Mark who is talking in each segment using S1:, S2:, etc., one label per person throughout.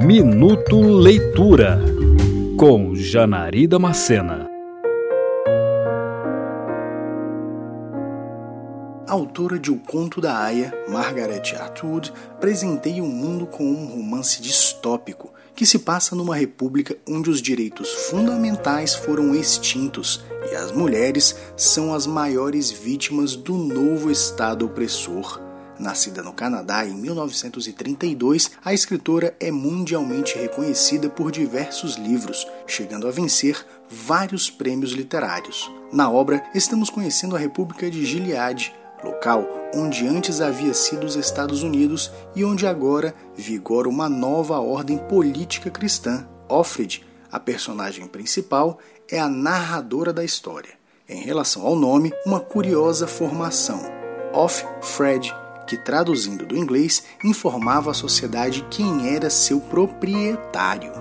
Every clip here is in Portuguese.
S1: Minuto Leitura com Janari Macena.
S2: Autora de O Conto da Aya, Margaret Atwood presenteia o mundo com um romance distópico que se passa numa república onde os direitos fundamentais foram extintos e as mulheres são as maiores vítimas do novo Estado opressor. Nascida no Canadá em 1932, a escritora é mundialmente reconhecida por diversos livros, chegando a vencer vários prêmios literários. Na obra, estamos conhecendo a República de Gilead, local onde antes havia sido os Estados Unidos e onde agora vigora uma nova ordem política cristã. Offred, a personagem principal, é a narradora da história. Em relação ao nome, uma curiosa formação. Off-Fred que traduzindo do inglês informava à sociedade quem era seu proprietário.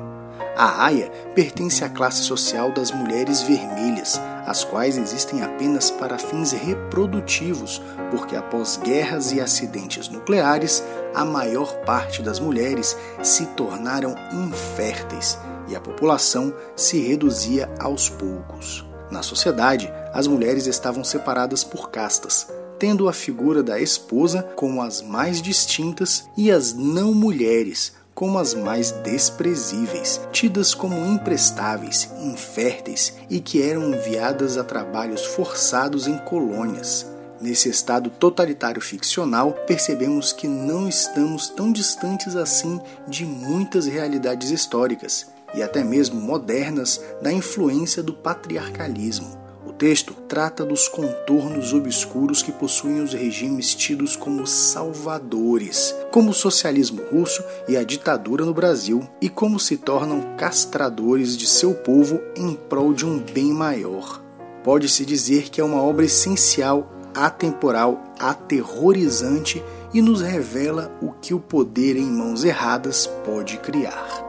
S2: A Aya pertence à classe social das mulheres vermelhas, as quais existem apenas para fins reprodutivos, porque após guerras e acidentes nucleares, a maior parte das mulheres se tornaram inférteis e a população se reduzia aos poucos. Na sociedade, as mulheres estavam separadas por castas, tendo a figura da esposa como as mais distintas e as não mulheres como as mais desprezíveis, tidas como imprestáveis, inférteis e que eram enviadas a trabalhos forçados em colônias. Nesse estado totalitário ficcional, percebemos que não estamos tão distantes assim de muitas realidades históricas e até mesmo modernas da influência do patriarcalismo texto trata dos contornos obscuros que possuem os regimes tidos como salvadores, como o socialismo russo e a ditadura no Brasil, e como se tornam castradores de seu povo em prol de um bem maior. Pode-se dizer que é uma obra essencial, atemporal, aterrorizante e nos revela o que o poder em mãos erradas pode criar.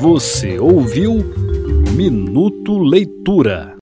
S1: Você ouviu Minuto Leitura.